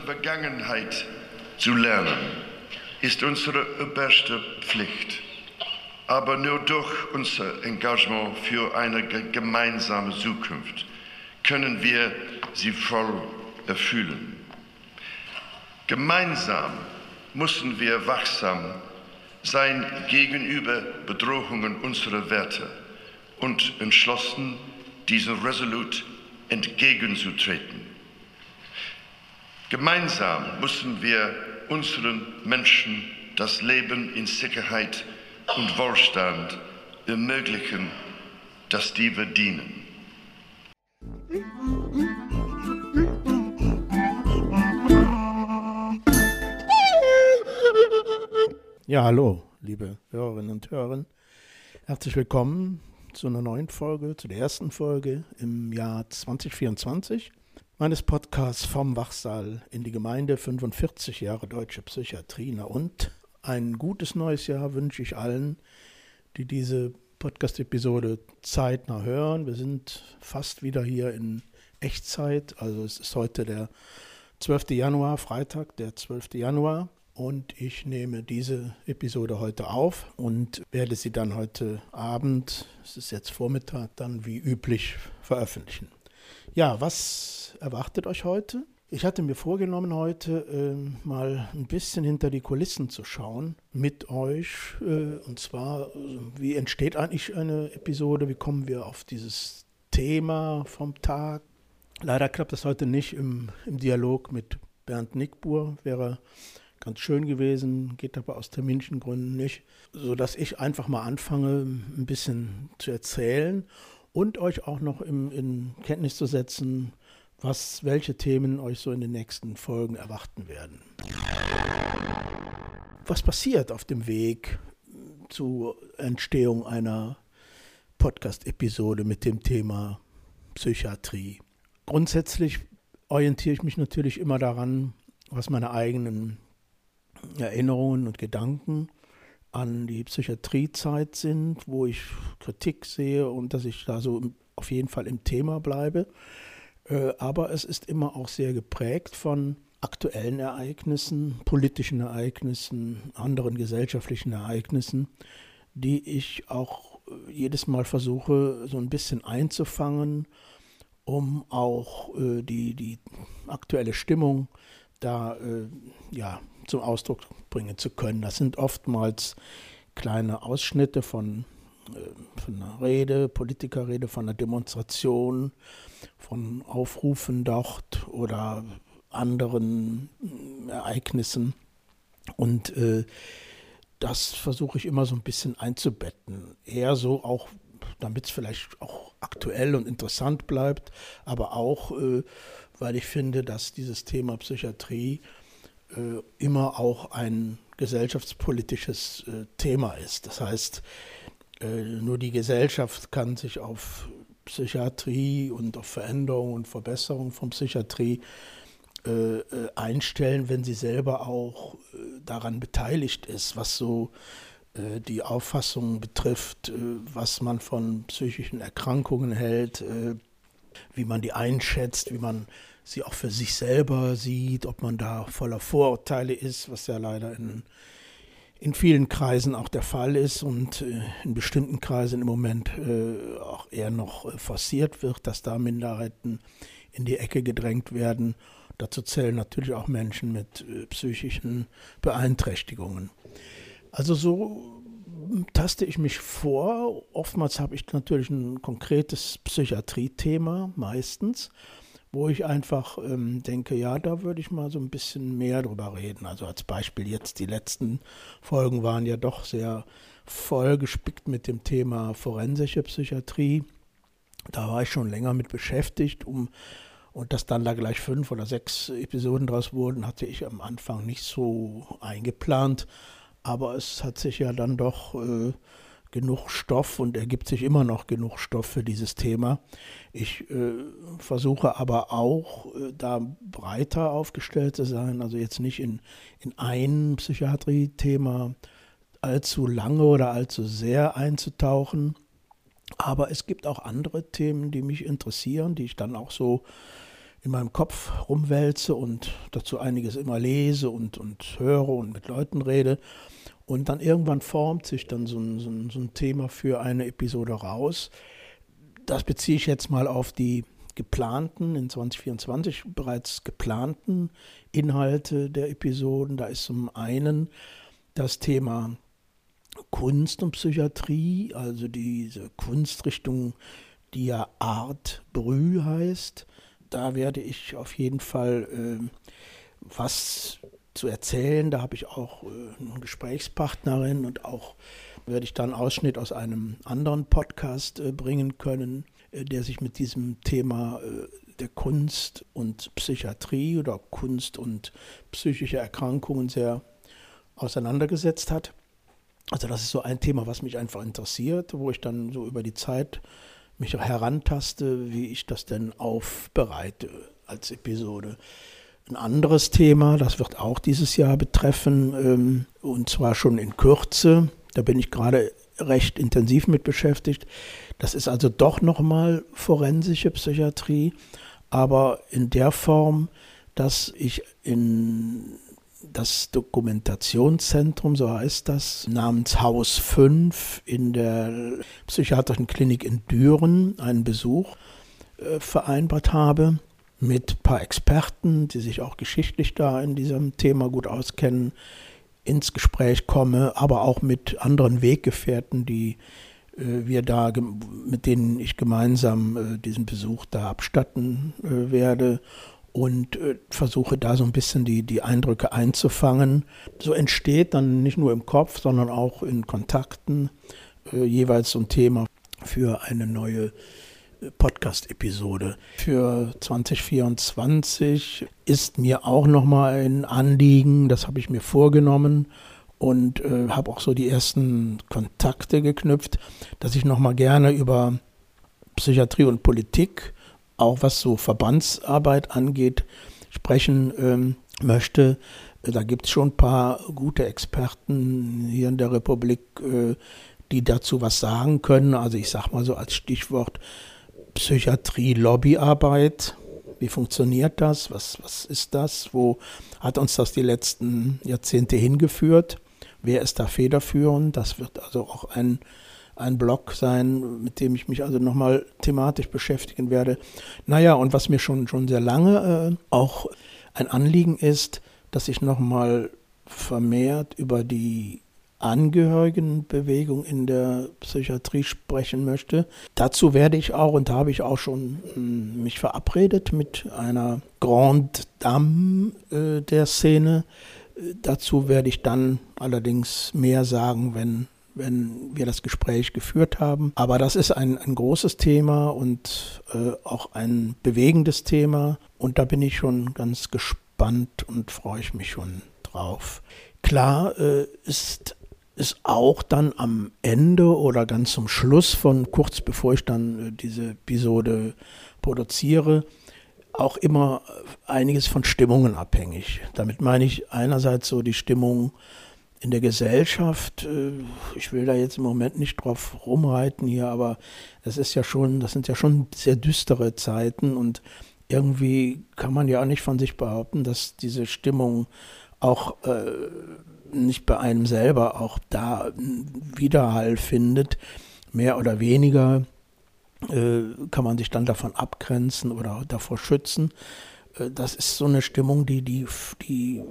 der Vergangenheit zu lernen, ist unsere oberste Pflicht. Aber nur durch unser Engagement für eine gemeinsame Zukunft können wir sie voll erfüllen. Gemeinsam müssen wir wachsam sein gegenüber Bedrohungen unserer Werte und entschlossen, diesen resolut entgegenzutreten. Gemeinsam müssen wir unseren Menschen das Leben in Sicherheit und Wohlstand ermöglichen, das die verdienen. Ja, hallo, liebe Hörerinnen und Hörer. Herzlich willkommen zu einer neuen Folge, zu der ersten Folge im Jahr 2024 meines Podcasts vom Wachsaal in die Gemeinde 45 Jahre deutsche Psychiatrie. Na und ein gutes neues Jahr wünsche ich allen, die diese Podcast-Episode zeitnah hören. Wir sind fast wieder hier in Echtzeit. Also es ist heute der 12. Januar, Freitag, der 12. Januar und ich nehme diese Episode heute auf und werde sie dann heute Abend, es ist jetzt Vormittag, dann wie üblich veröffentlichen. Ja, was erwartet euch heute? Ich hatte mir vorgenommen, heute äh, mal ein bisschen hinter die Kulissen zu schauen mit euch. Äh, und zwar, wie entsteht eigentlich eine Episode? Wie kommen wir auf dieses Thema vom Tag? Leider klappt das heute nicht im, im Dialog mit Bernd Nickbur. Wäre ganz schön gewesen, geht aber aus terminischen Gründen nicht, sodass ich einfach mal anfange, ein bisschen zu erzählen und euch auch noch im, in Kenntnis zu setzen, was, welche Themen euch so in den nächsten Folgen erwarten werden. Was passiert auf dem Weg zur Entstehung einer Podcast-Episode mit dem Thema Psychiatrie? Grundsätzlich orientiere ich mich natürlich immer daran, was meine eigenen Erinnerungen und Gedanken an die Psychiatriezeit sind, wo ich Kritik sehe und dass ich da so auf jeden Fall im Thema bleibe. Äh, aber es ist immer auch sehr geprägt von aktuellen Ereignissen, politischen Ereignissen, anderen gesellschaftlichen Ereignissen, die ich auch äh, jedes Mal versuche so ein bisschen einzufangen, um auch äh, die, die aktuelle Stimmung da ja, zum Ausdruck bringen zu können. Das sind oftmals kleine Ausschnitte von, äh, von einer Rede, Politikerrede, von einer Demonstration, von Aufrufen dort oder anderen äh, Ereignissen. Und äh, das versuche ich immer so ein bisschen einzubetten. Eher so auch, damit es vielleicht auch aktuell und interessant bleibt, aber auch, äh, weil ich finde, dass dieses Thema Psychiatrie immer auch ein gesellschaftspolitisches äh, Thema ist. Das heißt, äh, nur die Gesellschaft kann sich auf Psychiatrie und auf Veränderung und Verbesserung von Psychiatrie äh, äh, einstellen, wenn sie selber auch äh, daran beteiligt ist, was so die Auffassung betrifft, was man von psychischen Erkrankungen hält, wie man die einschätzt, wie man sie auch für sich selber sieht, ob man da voller Vorurteile ist, was ja leider in, in vielen Kreisen auch der Fall ist und äh, in bestimmten Kreisen im Moment äh, auch eher noch äh, forciert wird, dass da Minderheiten in die Ecke gedrängt werden. Dazu zählen natürlich auch Menschen mit psychischen Beeinträchtigungen. Also so taste ich mich vor. Oftmals habe ich natürlich ein konkretes Psychiatrie-Thema, meistens wo ich einfach ähm, denke, ja, da würde ich mal so ein bisschen mehr drüber reden. Also als Beispiel jetzt, die letzten Folgen waren ja doch sehr vollgespickt mit dem Thema forensische Psychiatrie. Da war ich schon länger mit beschäftigt, um und dass dann da gleich fünf oder sechs Episoden draus wurden, hatte ich am Anfang nicht so eingeplant. Aber es hat sich ja dann doch äh, genug Stoff und ergibt sich immer noch genug Stoff für dieses Thema. Ich äh, versuche aber auch, äh, da breiter aufgestellt zu sein, also jetzt nicht in, in ein Psychiatrie-Thema allzu lange oder allzu sehr einzutauchen. Aber es gibt auch andere Themen, die mich interessieren, die ich dann auch so in meinem Kopf rumwälze und dazu einiges immer lese und, und höre und mit Leuten rede. Und dann irgendwann formt sich dann so ein, so, ein, so ein Thema für eine Episode raus. Das beziehe ich jetzt mal auf die geplanten, in 2024 bereits geplanten Inhalte der Episoden. Da ist zum einen das Thema Kunst und Psychiatrie, also diese Kunstrichtung, die ja Art Brü heißt. Da werde ich auf jeden Fall äh, was zu erzählen. Da habe ich auch äh, eine Gesprächspartnerin und auch werde ich dann Ausschnitt aus einem anderen Podcast äh, bringen können, äh, der sich mit diesem Thema der Kunst und Psychiatrie oder Kunst und psychische Erkrankungen sehr auseinandergesetzt hat. Also das ist so ein Thema, was mich einfach interessiert, wo ich dann so über die Zeit mich herantaste, wie ich das denn aufbereite als Episode. Ein anderes Thema, das wird auch dieses Jahr betreffen, ähm, und zwar schon in Kürze, da bin ich gerade recht intensiv mit beschäftigt. Das ist also doch nochmal forensische Psychiatrie, aber in der Form, dass ich in das Dokumentationszentrum, so heißt das, namens Haus 5 in der psychiatrischen Klinik in Düren einen Besuch äh, vereinbart habe mit ein paar Experten, die sich auch geschichtlich da in diesem Thema gut auskennen, ins Gespräch komme, aber auch mit anderen Weggefährten, die äh, wir da, mit denen ich gemeinsam äh, diesen Besuch da abstatten äh, werde und äh, versuche da so ein bisschen die, die Eindrücke einzufangen. So entsteht dann nicht nur im Kopf, sondern auch in Kontakten äh, jeweils so ein Thema für eine neue Podcast-Episode. Für 2024 ist mir auch nochmal ein Anliegen, das habe ich mir vorgenommen und äh, habe auch so die ersten Kontakte geknüpft, dass ich nochmal gerne über Psychiatrie und Politik auch was so Verbandsarbeit angeht, sprechen ähm, möchte. Da gibt es schon ein paar gute Experten hier in der Republik, äh, die dazu was sagen können. Also ich sage mal so als Stichwort Psychiatrie, Lobbyarbeit. Wie funktioniert das? Was, was ist das? Wo hat uns das die letzten Jahrzehnte hingeführt? Wer ist da federführend? Das wird also auch ein ein Blog sein, mit dem ich mich also nochmal thematisch beschäftigen werde. Naja, und was mir schon, schon sehr lange äh, auch ein Anliegen ist, dass ich nochmal vermehrt über die Angehörigenbewegung in der Psychiatrie sprechen möchte. Dazu werde ich auch, und habe ich auch schon hm, mich verabredet mit einer Grande Dame äh, der Szene. Dazu werde ich dann allerdings mehr sagen, wenn wenn wir das Gespräch geführt haben. Aber das ist ein, ein großes Thema und äh, auch ein bewegendes Thema. Und da bin ich schon ganz gespannt und freue ich mich schon drauf. Klar äh, ist ist auch dann am Ende oder ganz zum Schluss von kurz bevor ich dann äh, diese Episode produziere, auch immer einiges von Stimmungen abhängig. Damit meine ich einerseits so die Stimmung in der Gesellschaft, äh, ich will da jetzt im Moment nicht drauf rumreiten hier, aber das ist ja schon, das sind ja schon sehr düstere Zeiten und irgendwie kann man ja auch nicht von sich behaupten, dass diese Stimmung auch äh, nicht bei einem selber auch da Widerhall findet. Mehr oder weniger äh, kann man sich dann davon abgrenzen oder davor schützen. Äh, das ist so eine Stimmung, die, die, die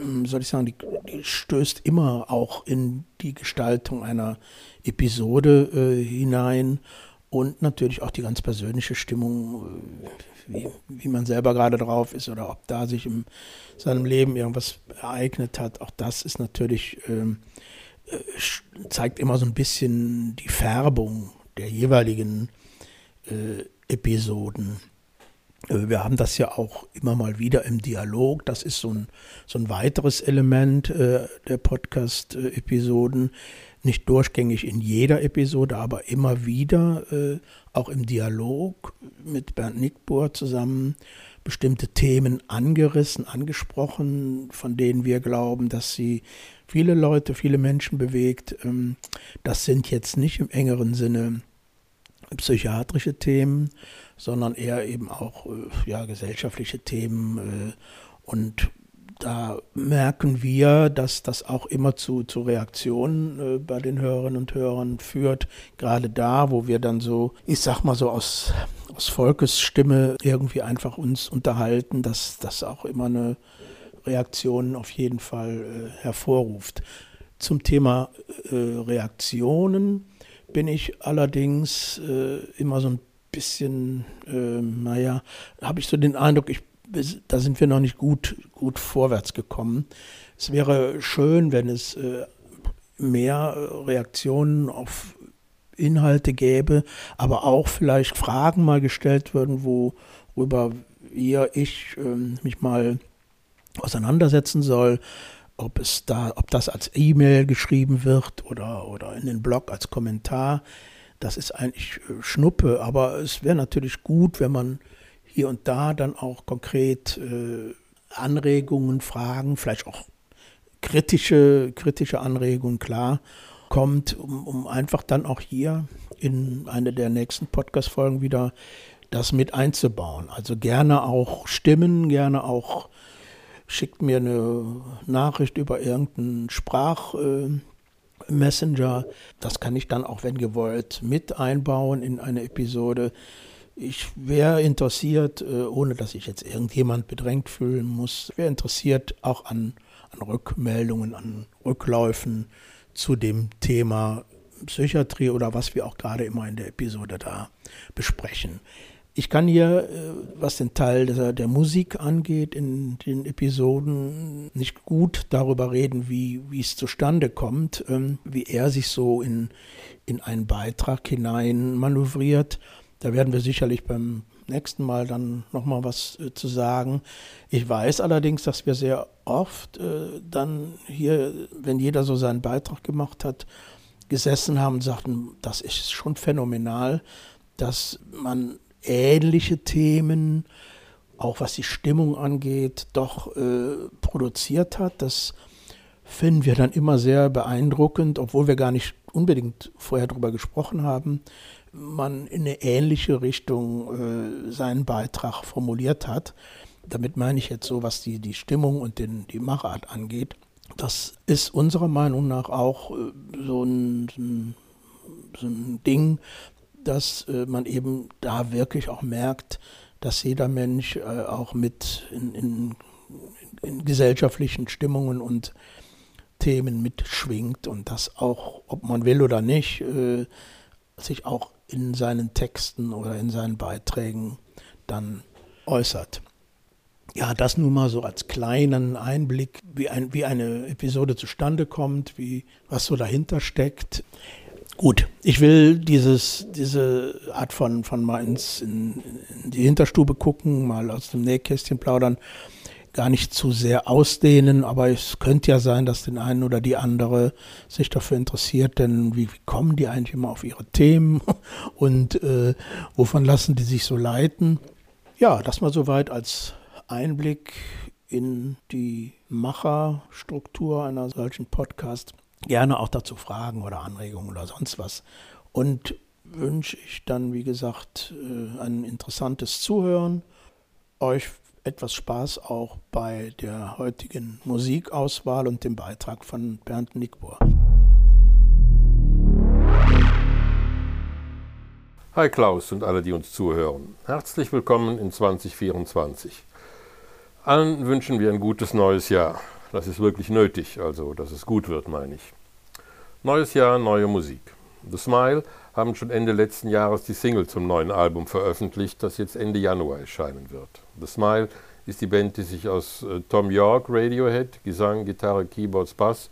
ähm, soll ich sagen, die, die, stößt immer auch in die Gestaltung einer Episode äh, hinein und natürlich auch die ganz persönliche Stimmung, äh, wie, wie, man selber gerade drauf ist oder ob da sich in seinem Leben irgendwas ereignet hat. Auch das ist natürlich, ähm, äh, zeigt immer so ein bisschen die Färbung der jeweiligen äh, Episoden. Äh, wir haben das ja auch immer mal wieder im Dialog. Das ist so ein, so ein weiteres Element äh, der Podcast-Episoden. Nicht durchgängig in jeder Episode, aber immer wieder äh, auch im Dialog mit Bernd Nickbohr zusammen bestimmte Themen angerissen, angesprochen, von denen wir glauben, dass sie viele Leute, viele Menschen bewegt. Ähm, das sind jetzt nicht im engeren Sinne psychiatrische Themen, sondern eher eben auch äh, ja, gesellschaftliche Themen. Äh, und da merken wir, dass das auch immer zu, zu Reaktionen äh, bei den Hörerinnen und Hörern führt. Gerade da, wo wir dann so, ich sag mal so aus, aus Volkesstimme irgendwie einfach uns unterhalten, dass das auch immer eine Reaktion auf jeden Fall hervorruft. Zum Thema Reaktionen bin ich allerdings äh, immer so ein bisschen, äh, naja, habe ich so den Eindruck, ich da sind wir noch nicht gut, gut vorwärts gekommen. Es wäre schön, wenn es äh, mehr Reaktionen auf Inhalte gäbe, aber auch vielleicht Fragen mal gestellt würden, worüber ihr, ich ähm, mich mal auseinandersetzen soll, ob es da, ob das als E-Mail geschrieben wird oder, oder in den Blog als Kommentar. Das ist eigentlich äh, Schnuppe, aber es wäre natürlich gut, wenn man hier und da dann auch konkret äh, Anregungen, Fragen, vielleicht auch kritische, kritische Anregungen, klar, kommt, um, um einfach dann auch hier in eine der nächsten Podcast-Folgen wieder das mit einzubauen. Also gerne auch Stimmen, gerne auch schickt mir eine Nachricht über irgendeinen Sprachmessenger. Äh, das kann ich dann auch, wenn gewollt, mit einbauen in eine Episode. Ich wäre interessiert, äh, ohne dass ich jetzt irgendjemand bedrängt fühlen muss, wäre interessiert auch an, an Rückmeldungen, an Rückläufen zu dem Thema Psychiatrie oder was wir auch gerade immer in der Episode da besprechen. Ich kann hier, äh, was den Teil der, der, Musik angeht, in den Episoden nicht gut darüber reden, wie, wie es zustande kommt, ähm, wie er sich so in, in einen Beitrag hinein manövriert. Da werden wir sicherlich beim nächsten Mal dann nochmal was äh, zu sagen. Ich weiß allerdings, dass wir sehr oft äh, dann hier, wenn jeder so seinen Beitrag gemacht hat, gesessen haben und sagten, das ist schon phänomenal, dass man ähnliche Themen, auch was die Stimmung angeht, doch äh, produziert hat. Das finden wir dann immer sehr beeindruckend, obwohl wir gar nicht unbedingt vorher darüber gesprochen haben man in eine ähnliche Richtung äh, seinen Beitrag formuliert hat. Damit meine ich jetzt so, was die, die Stimmung und den, die Machart angeht. Das ist unserer Meinung nach auch äh, so, ein, so, ein, Ding, dass äh, man eben da wirklich auch merkt, dass jeder Mensch äh, auch mit in, in, in gesellschaftlichen Stimmungen und Themen mitschwingt und das auch, ob man will oder nicht, äh, sich auch in seinen Texten oder in seinen Beiträgen dann äußert. Ja, das nun mal so als kleinen Einblick, wie, ein, wie eine Episode zustande kommt, wie, was so dahinter steckt. Gut, ich will dieses, diese Art von, von mal ins, in, in die Hinterstube gucken, mal aus dem Nähkästchen plaudern, gar nicht zu sehr ausdehnen, aber es könnte ja sein, dass den einen oder die andere sich dafür interessiert, denn wie, wie kommen die eigentlich immer auf ihre Themen und äh, wovon lassen die sich so leiten? Ja, das mal soweit als Einblick in die Macherstruktur einer solchen Podcast. Gerne auch dazu Fragen oder Anregungen oder sonst was. Und wünsche ich dann, wie gesagt, äh, ein interessantes Zuhören. Euch etwas Spaß auch bei der heutigen Musikauswahl und dem Beitrag von Bernd Nickbohr. Hi Klaus und alle, die uns zuhören. Herzlich willkommen in 2024. Allen wünschen wir ein gutes neues Jahr. Das ist wirklich nötig, also dass es gut wird, meine ich. Neues Jahr, neue Musik. The Smile haben schon Ende letzten Jahres die Single zum neuen Album veröffentlicht, das jetzt Ende Januar erscheinen wird. The Smile ist die Band, die sich aus äh, Tom York, Radiohead, Gesang, Gitarre, Keyboards, Bass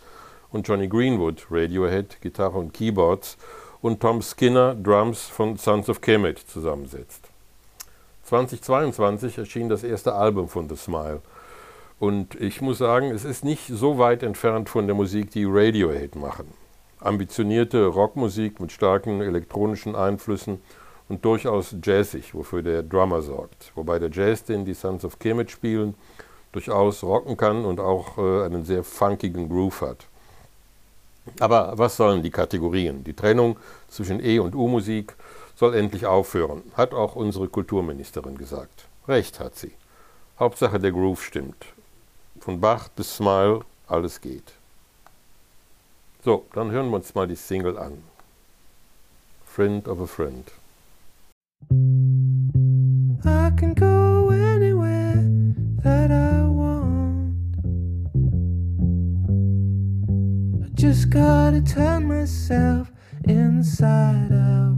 und Johnny Greenwood, Radiohead, Gitarre und Keyboards und Tom Skinner, Drums von Sons of Kemet zusammensetzt. 2022 erschien das erste Album von The Smile. Und ich muss sagen, es ist nicht so weit entfernt von der Musik, die Radiohead machen. Ambitionierte Rockmusik mit starken elektronischen Einflüssen und durchaus jazzig, wofür der Drummer sorgt. Wobei der Jazz, den die Sons of Kemet spielen, durchaus rocken kann und auch äh, einen sehr funkigen Groove hat. Aber was sollen die Kategorien? Die Trennung zwischen E- und U-Musik soll endlich aufhören, hat auch unsere Kulturministerin gesagt. Recht hat sie. Hauptsache der Groove stimmt. Von Bach bis Smile, alles geht. So, dann hören wir uns mal die Single an. Friend of a Friend. I can go anywhere that I want. I just gotta turn myself inside out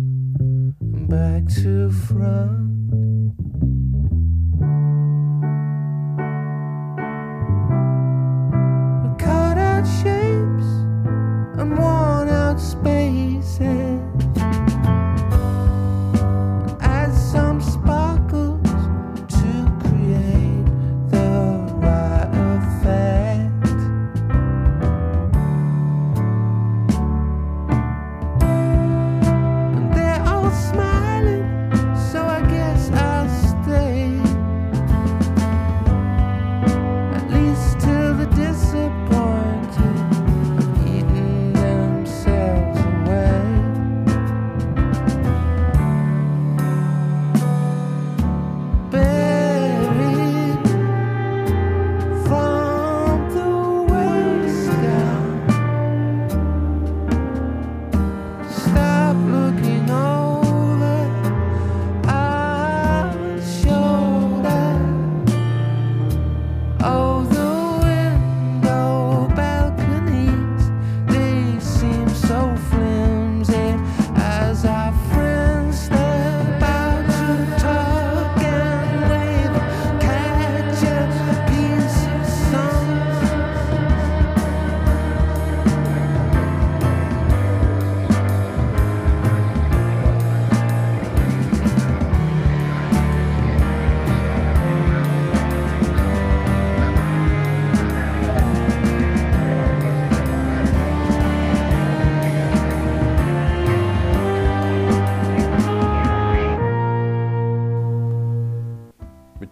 back to front.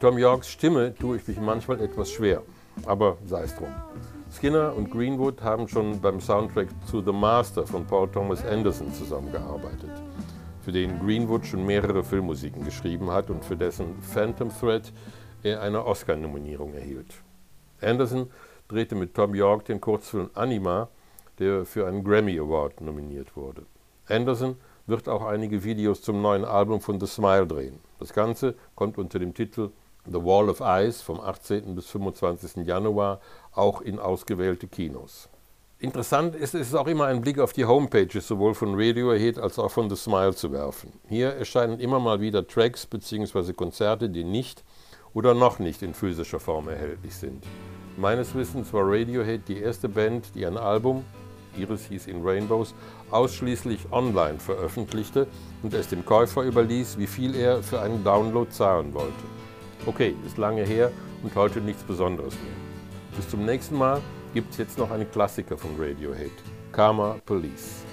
Tom Yorks Stimme tue ich mich manchmal etwas schwer, aber sei es drum. Skinner und Greenwood haben schon beim Soundtrack zu The Master von Paul Thomas Anderson zusammengearbeitet, für den Greenwood schon mehrere Filmmusiken geschrieben hat und für dessen Phantom Thread er eine Oscar-Nominierung erhielt. Anderson drehte mit Tom York den Kurzfilm Anima, der für einen Grammy Award nominiert wurde. Anderson wird auch einige Videos zum neuen Album von The Smile drehen. Das Ganze kommt unter dem Titel The Wall of Ice vom 18. bis 25. Januar auch in ausgewählte Kinos. Interessant ist es auch immer ein Blick auf die Homepages sowohl von Radiohead als auch von The Smile zu werfen. Hier erscheinen immer mal wieder Tracks bzw. Konzerte, die nicht oder noch nicht in physischer Form erhältlich sind. Meines Wissens war Radiohead die erste Band, die ein Album, ihres hieß in Rainbows, ausschließlich online veröffentlichte und es dem Käufer überließ, wie viel er für einen Download zahlen wollte. Okay, ist lange her und heute nichts Besonderes mehr. Bis zum nächsten Mal gibt es jetzt noch einen Klassiker von Radiohead, Karma Police.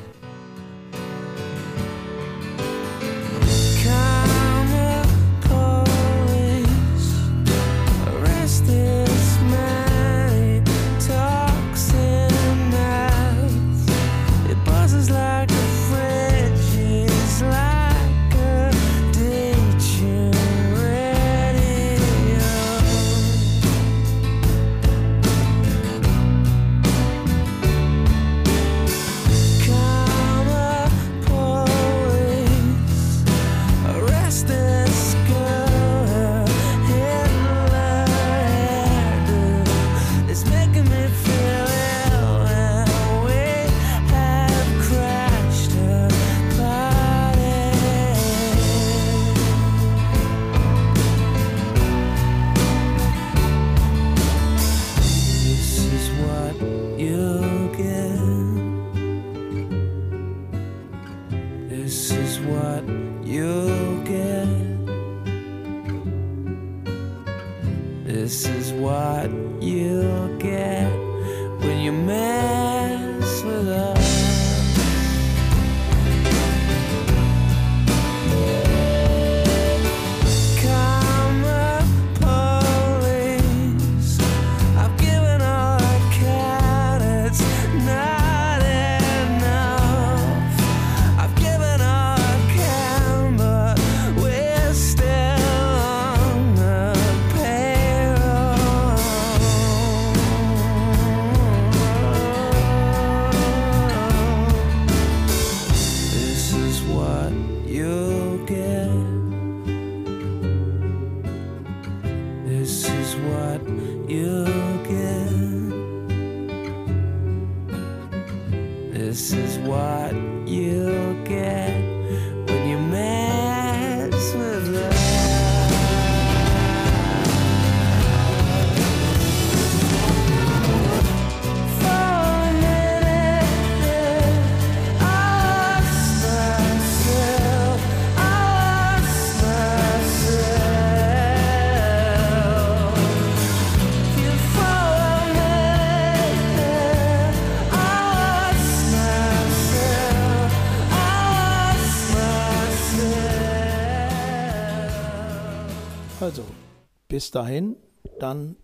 Bis dahin, dann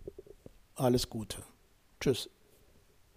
alles Gute. Tschüss.